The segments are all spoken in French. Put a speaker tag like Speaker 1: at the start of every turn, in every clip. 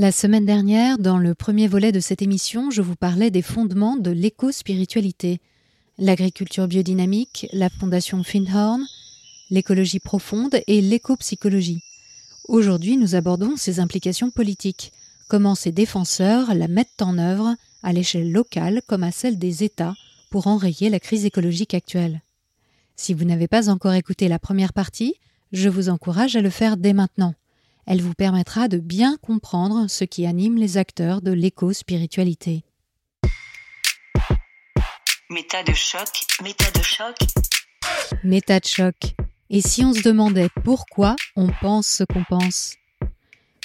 Speaker 1: La semaine dernière, dans le premier volet de cette émission, je vous parlais des fondements de l'éco-spiritualité, l'agriculture biodynamique, la fondation Findhorn, l'écologie profonde et l'éco-psychologie. Aujourd'hui, nous abordons ses implications politiques, comment ses défenseurs la mettent en œuvre à l'échelle locale comme à celle des États pour enrayer la crise écologique actuelle. Si vous n'avez pas encore écouté la première partie, je vous encourage à le faire dès maintenant. Elle vous permettra de bien comprendre ce qui anime les acteurs de l'éco-spiritualité.
Speaker 2: Méta de choc, méta de choc.
Speaker 1: Méta de choc. Et si on se demandait pourquoi on pense ce qu'on pense?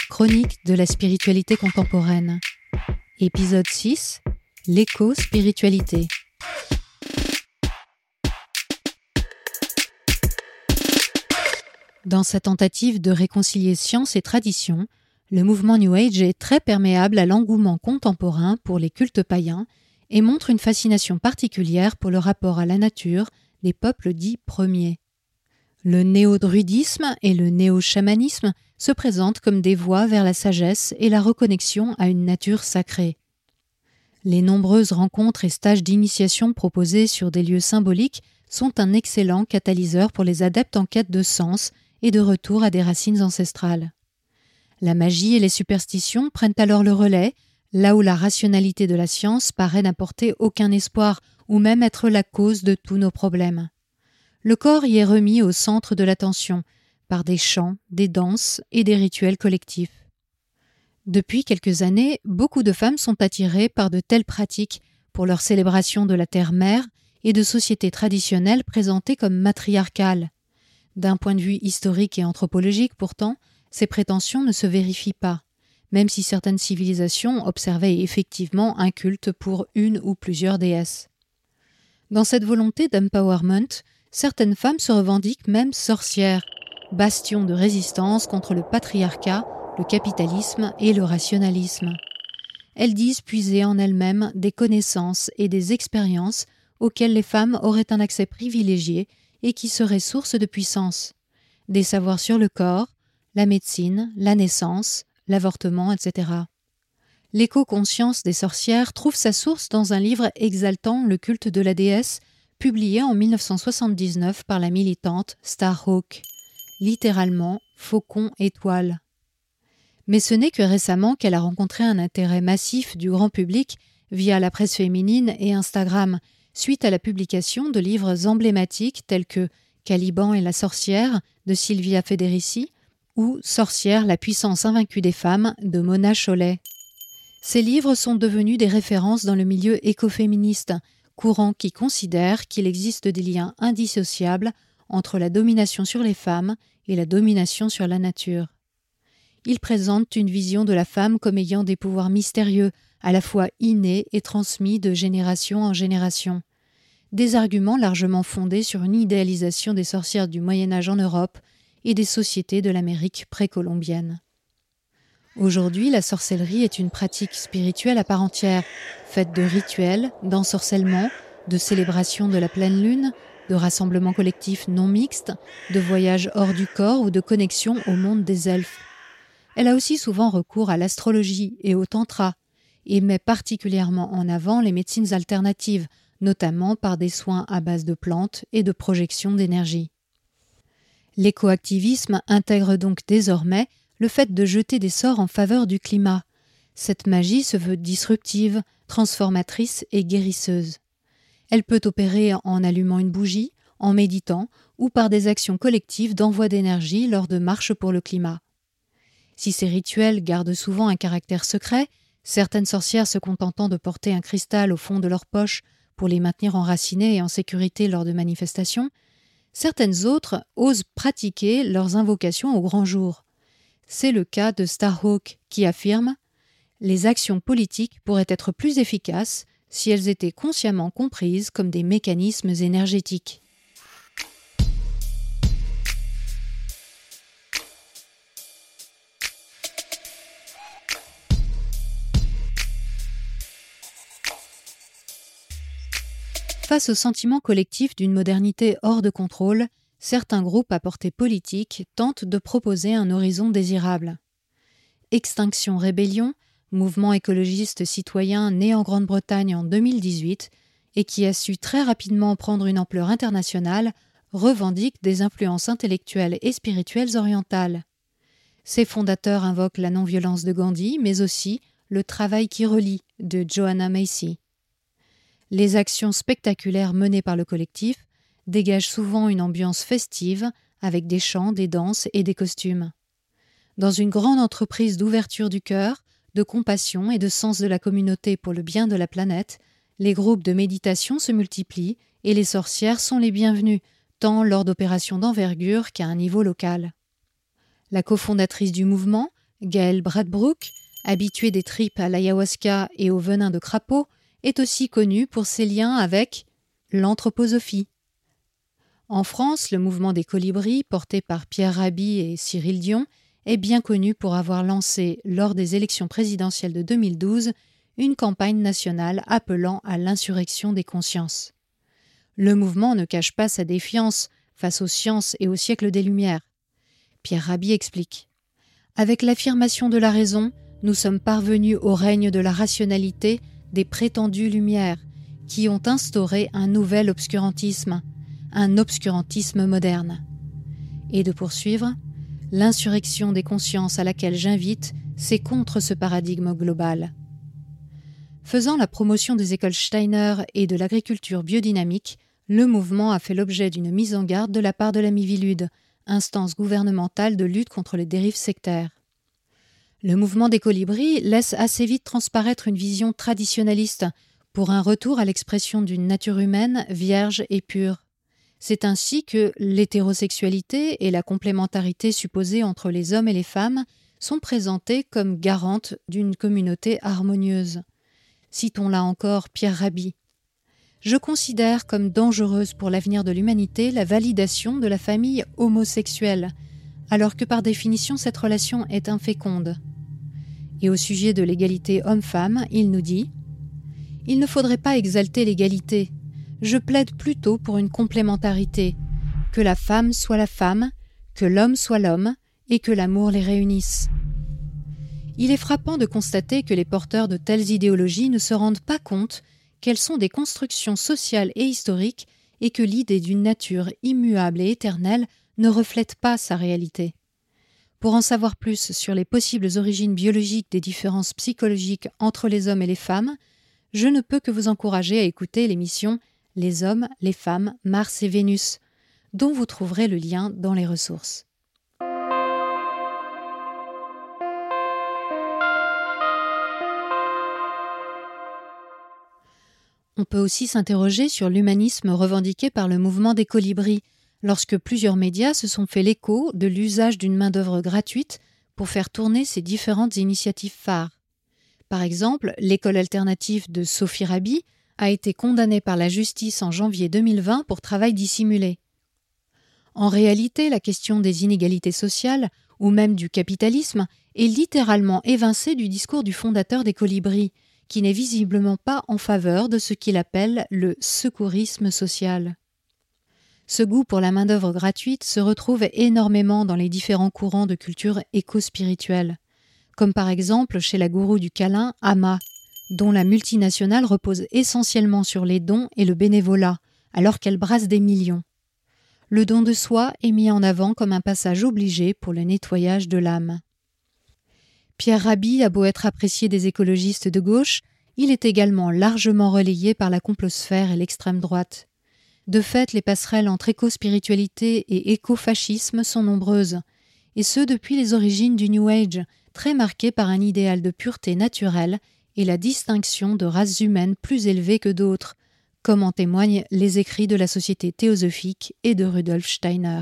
Speaker 1: Chronique de la spiritualité contemporaine. Épisode 6. L'éco-spiritualité. Dans sa tentative de réconcilier science et tradition, le mouvement New Age est très perméable à l'engouement contemporain pour les cultes païens et montre une fascination particulière pour le rapport à la nature des peuples dits premiers. Le néo-druidisme et le néo-chamanisme se présentent comme des voies vers la sagesse et la reconnexion à une nature sacrée. Les nombreuses rencontres et stages d'initiation proposés sur des lieux symboliques sont un excellent catalyseur pour les adeptes en quête de sens et de retour à des racines ancestrales. La magie et les superstitions prennent alors le relais, là où la rationalité de la science paraît n'apporter aucun espoir ou même être la cause de tous nos problèmes. Le corps y est remis au centre de l'attention, par des chants, des danses et des rituels collectifs. Depuis quelques années, beaucoup de femmes sont attirées par de telles pratiques pour leur célébration de la terre-mère et de sociétés traditionnelles présentées comme matriarcales, d'un point de vue historique et anthropologique, pourtant, ces prétentions ne se vérifient pas, même si certaines civilisations observaient effectivement un culte pour une ou plusieurs déesses. Dans cette volonté d'empowerment, certaines femmes se revendiquent même sorcières, bastions de résistance contre le patriarcat, le capitalisme et le rationalisme. Elles disent puiser en elles-mêmes des connaissances et des expériences auxquelles les femmes auraient un accès privilégié et qui serait source de puissance. Des savoirs sur le corps, la médecine, la naissance, l'avortement, etc. L'éco-conscience des sorcières trouve sa source dans un livre exaltant le culte de la déesse, publié en 1979 par la militante Starhawk, littéralement faucon étoile. Mais ce n'est que récemment qu'elle a rencontré un intérêt massif du grand public via la presse féminine et Instagram, suite à la publication de livres emblématiques tels que Caliban et la sorcière de Sylvia Federici ou Sorcière, la puissance invaincue des femmes de Mona Chollet. Ces livres sont devenus des références dans le milieu écoféministe, courant qui considère qu'il existe des liens indissociables entre la domination sur les femmes et la domination sur la nature. Ils présentent une vision de la femme comme ayant des pouvoirs mystérieux, à la fois innés et transmis de génération en génération. Des arguments largement fondés sur une idéalisation des sorcières du Moyen Âge en Europe et des sociétés de l'Amérique précolombienne. Aujourd'hui, la sorcellerie est une pratique spirituelle à part entière, faite de rituels, d'ensorcellement, de célébrations de la pleine lune, de rassemblements collectifs non mixtes, de voyages hors du corps ou de connexion au monde des elfes. Elle a aussi souvent recours à l'astrologie et au tantra, et met particulièrement en avant les médecines alternatives, notamment par des soins à base de plantes et de projection d'énergie. L'écoactivisme intègre donc désormais le fait de jeter des sorts en faveur du climat. Cette magie se veut disruptive, transformatrice et guérisseuse. Elle peut opérer en allumant une bougie, en méditant ou par des actions collectives d'envoi d'énergie lors de marches pour le climat. Si ces rituels gardent souvent un caractère secret, certaines sorcières se contentant de porter un cristal au fond de leur poche pour les maintenir enracinés et en sécurité lors de manifestations, certaines autres osent pratiquer leurs invocations au grand jour. C'est le cas de Starhawk qui affirme Les actions politiques pourraient être plus efficaces si elles étaient consciemment comprises comme des mécanismes énergétiques. Face au sentiment collectif d'une modernité hors de contrôle, certains groupes à portée politique tentent de proposer un horizon désirable. Extinction Rébellion, mouvement écologiste citoyen né en Grande-Bretagne en 2018 et qui a su très rapidement prendre une ampleur internationale, revendique des influences intellectuelles et spirituelles orientales. Ses fondateurs invoquent la non-violence de Gandhi, mais aussi le travail qui relie de Joanna Macy. Les actions spectaculaires menées par le collectif dégagent souvent une ambiance festive avec des chants, des danses et des costumes. Dans une grande entreprise d'ouverture du cœur, de compassion et de sens de la communauté pour le bien de la planète, les groupes de méditation se multiplient et les sorcières sont les bienvenues, tant lors d'opérations d'envergure qu'à un niveau local. La cofondatrice du mouvement, Gail Bradbrook, habituée des tripes à l'ayahuasca et au venin de crapaud, est aussi connue pour ses liens avec l'anthroposophie. En France, le mouvement des colibris, porté par Pierre Rabhi et Cyril Dion, est bien connu pour avoir lancé, lors des élections présidentielles de 2012, une campagne nationale appelant à l'insurrection des consciences. Le mouvement ne cache pas sa défiance face aux sciences et au siècle des Lumières. Pierre Rabhi explique Avec l'affirmation de la raison, nous sommes parvenus au règne de la rationalité des prétendues Lumières, qui ont instauré un nouvel obscurantisme, un obscurantisme moderne. Et de poursuivre L'insurrection des consciences à laquelle j'invite, c'est contre ce paradigme global. Faisant la promotion des écoles Steiner et de l'agriculture biodynamique, le mouvement a fait l'objet d'une mise en garde de la part de la Mivilude, instance gouvernementale de lutte contre les dérives sectaires. Le mouvement des colibris laisse assez vite transparaître une vision traditionnaliste pour un retour à l'expression d'une nature humaine vierge et pure. C'est ainsi que l'hétérosexualité et la complémentarité supposée entre les hommes et les femmes sont présentées comme garantes d'une communauté harmonieuse. Citons là encore Pierre Rabhi. Je considère comme dangereuse pour l'avenir de l'humanité la validation de la famille homosexuelle, alors que par définition cette relation est inféconde. Et au sujet de l'égalité homme-femme, il nous dit Il ne faudrait pas exalter l'égalité. Je plaide plutôt pour une complémentarité, que la femme soit la femme, que l'homme soit l'homme, et que l'amour les réunisse. Il est frappant de constater que les porteurs de telles idéologies ne se rendent pas compte qu'elles sont des constructions sociales et historiques et que l'idée d'une nature immuable et éternelle ne reflète pas sa réalité. Pour en savoir plus sur les possibles origines biologiques des différences psychologiques entre les hommes et les femmes, je ne peux que vous encourager à écouter l'émission Les hommes, les femmes, Mars et Vénus, dont vous trouverez le lien dans les ressources. On peut aussi s'interroger sur l'humanisme revendiqué par le mouvement des colibris, lorsque plusieurs médias se sont fait l'écho de l'usage d'une main-d'œuvre gratuite pour faire tourner ces différentes initiatives phares. Par exemple, l'école alternative de Sophie Rabi a été condamnée par la justice en janvier 2020 pour travail dissimulé. En réalité, la question des inégalités sociales, ou même du capitalisme, est littéralement évincée du discours du fondateur des colibris, qui n'est visiblement pas en faveur de ce qu'il appelle le secourisme social. Ce goût pour la main-d'œuvre gratuite se retrouve énormément dans les différents courants de culture éco-spirituelle, comme par exemple chez la gourou du câlin, Ama, dont la multinationale repose essentiellement sur les dons et le bénévolat, alors qu'elle brasse des millions. Le don de soi est mis en avant comme un passage obligé pour le nettoyage de l'âme. Pierre Rabhi a beau être apprécié des écologistes de gauche, il est également largement relayé par la complosphère et l'extrême droite. De fait, les passerelles entre éco-spiritualité et éco-fascisme sont nombreuses, et ce depuis les origines du New Age, très marqué par un idéal de pureté naturelle et la distinction de races humaines plus élevées que d'autres, comme en témoignent les écrits de la Société théosophique et de Rudolf Steiner.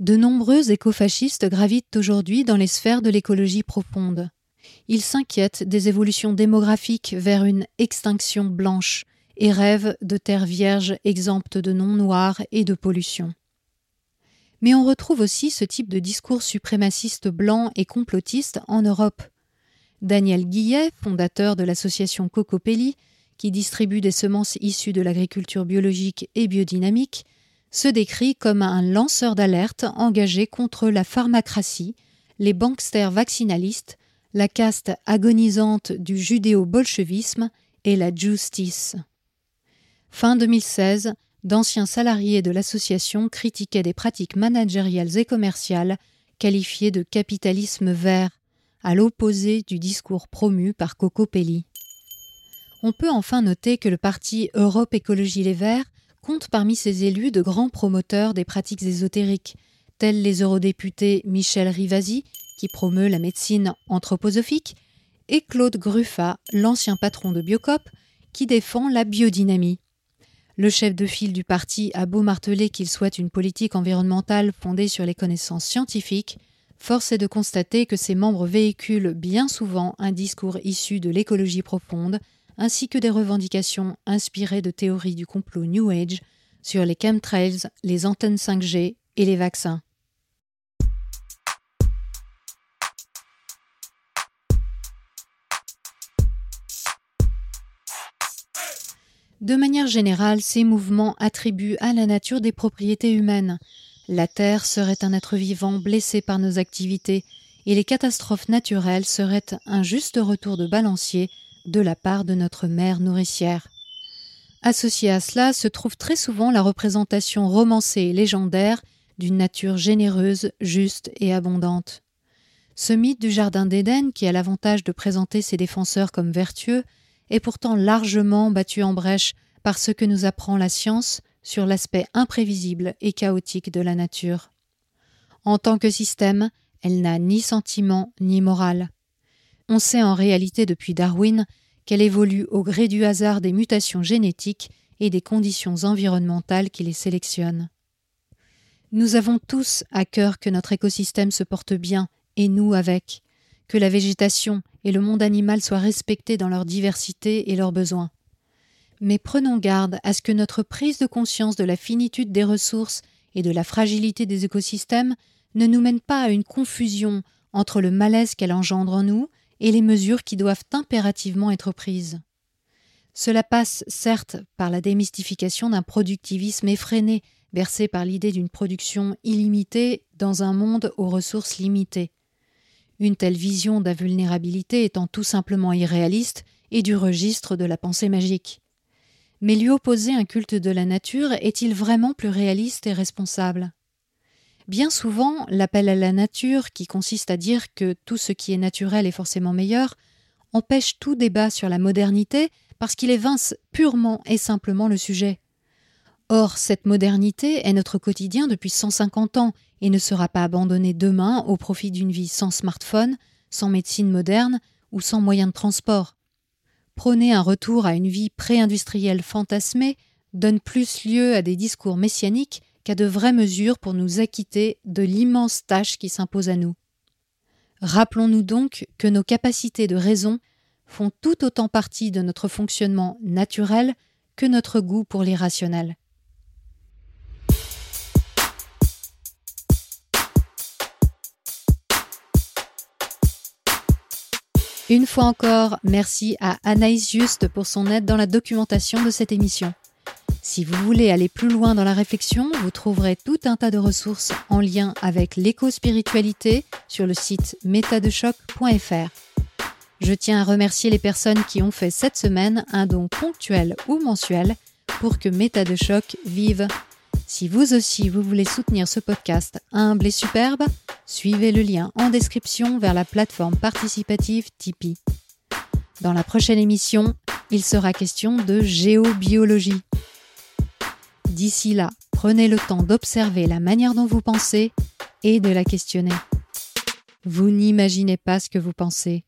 Speaker 1: De nombreux écofascistes gravitent aujourd'hui dans les sphères de l'écologie profonde. Ils s'inquiètent des évolutions démographiques vers une extinction blanche et rêvent de terres vierges exemptes de noms noirs et de pollution. Mais on retrouve aussi ce type de discours suprémaciste blanc et complotiste en Europe. Daniel Guillet, fondateur de l'association Cocopelli, qui distribue des semences issues de l'agriculture biologique et biodynamique, se décrit comme un lanceur d'alerte engagé contre la pharmacratie, les banksters vaccinalistes, la caste agonisante du judéo-bolchevisme et la justice. Fin 2016, d'anciens salariés de l'association critiquaient des pratiques managériales et commerciales qualifiées de capitalisme vert, à l'opposé du discours promu par Coco Pelli. On peut enfin noter que le parti Europe Écologie Les Verts compte parmi ses élus de grands promoteurs des pratiques ésotériques, tels les eurodéputés Michel Rivasi, qui promeut la médecine anthroposophique, et Claude Gruffat, l'ancien patron de Biocop, qui défend la biodynamie. Le chef de file du parti a beau marteler qu'il souhaite une politique environnementale fondée sur les connaissances scientifiques, force est de constater que ses membres véhiculent bien souvent un discours issu de l'écologie profonde, ainsi que des revendications inspirées de théories du complot New Age sur les chemtrails, les antennes 5G et les vaccins. De manière générale, ces mouvements attribuent à la nature des propriétés humaines. La Terre serait un être vivant blessé par nos activités, et les catastrophes naturelles seraient un juste retour de balancier de la part de notre mère nourricière. Associée à cela se trouve très souvent la représentation romancée et légendaire d'une nature généreuse, juste et abondante. Ce mythe du Jardin d'Éden, qui a l'avantage de présenter ses défenseurs comme vertueux, est pourtant largement battue en brèche par ce que nous apprend la science sur l'aspect imprévisible et chaotique de la nature. En tant que système, elle n'a ni sentiment ni morale. On sait en réalité depuis Darwin qu'elle évolue au gré du hasard des mutations génétiques et des conditions environnementales qui les sélectionnent. Nous avons tous à cœur que notre écosystème se porte bien, et nous avec, que la végétation et le monde animal soient respectés dans leur diversité et leurs besoins. Mais prenons garde à ce que notre prise de conscience de la finitude des ressources et de la fragilité des écosystèmes ne nous mène pas à une confusion entre le malaise qu'elle engendre en nous et les mesures qui doivent impérativement être prises. Cela passe certes par la démystification d'un productivisme effréné, versé par l'idée d'une production illimitée dans un monde aux ressources limitées une telle vision de la vulnérabilité étant tout simplement irréaliste et du registre de la pensée magique. Mais lui opposer un culte de la nature est-il vraiment plus réaliste et responsable? Bien souvent, l'appel à la nature, qui consiste à dire que tout ce qui est naturel est forcément meilleur, empêche tout débat sur la modernité parce qu'il évince purement et simplement le sujet. Or, cette modernité est notre quotidien depuis 150 ans et ne sera pas abandonnée demain au profit d'une vie sans smartphone, sans médecine moderne ou sans moyens de transport. Prôner un retour à une vie pré-industrielle fantasmée donne plus lieu à des discours messianiques qu'à de vraies mesures pour nous acquitter de l'immense tâche qui s'impose à nous. Rappelons-nous donc que nos capacités de raison font tout autant partie de notre fonctionnement naturel que notre goût pour l'irrationnel. Une fois encore, merci à Anaïs Juste pour son aide dans la documentation de cette émission. Si vous voulez aller plus loin dans la réflexion, vous trouverez tout un tas de ressources en lien avec l'éco-spiritualité sur le site métadechoc.fr. Je tiens à remercier les personnes qui ont fait cette semaine un don ponctuel ou mensuel pour que Méta vive. Si vous aussi vous voulez soutenir ce podcast humble et superbe, suivez le lien en description vers la plateforme participative Tipeee. Dans la prochaine émission, il sera question de géobiologie. D'ici là, prenez le temps d'observer la manière dont vous pensez et de la questionner. Vous n'imaginez pas ce que vous pensez.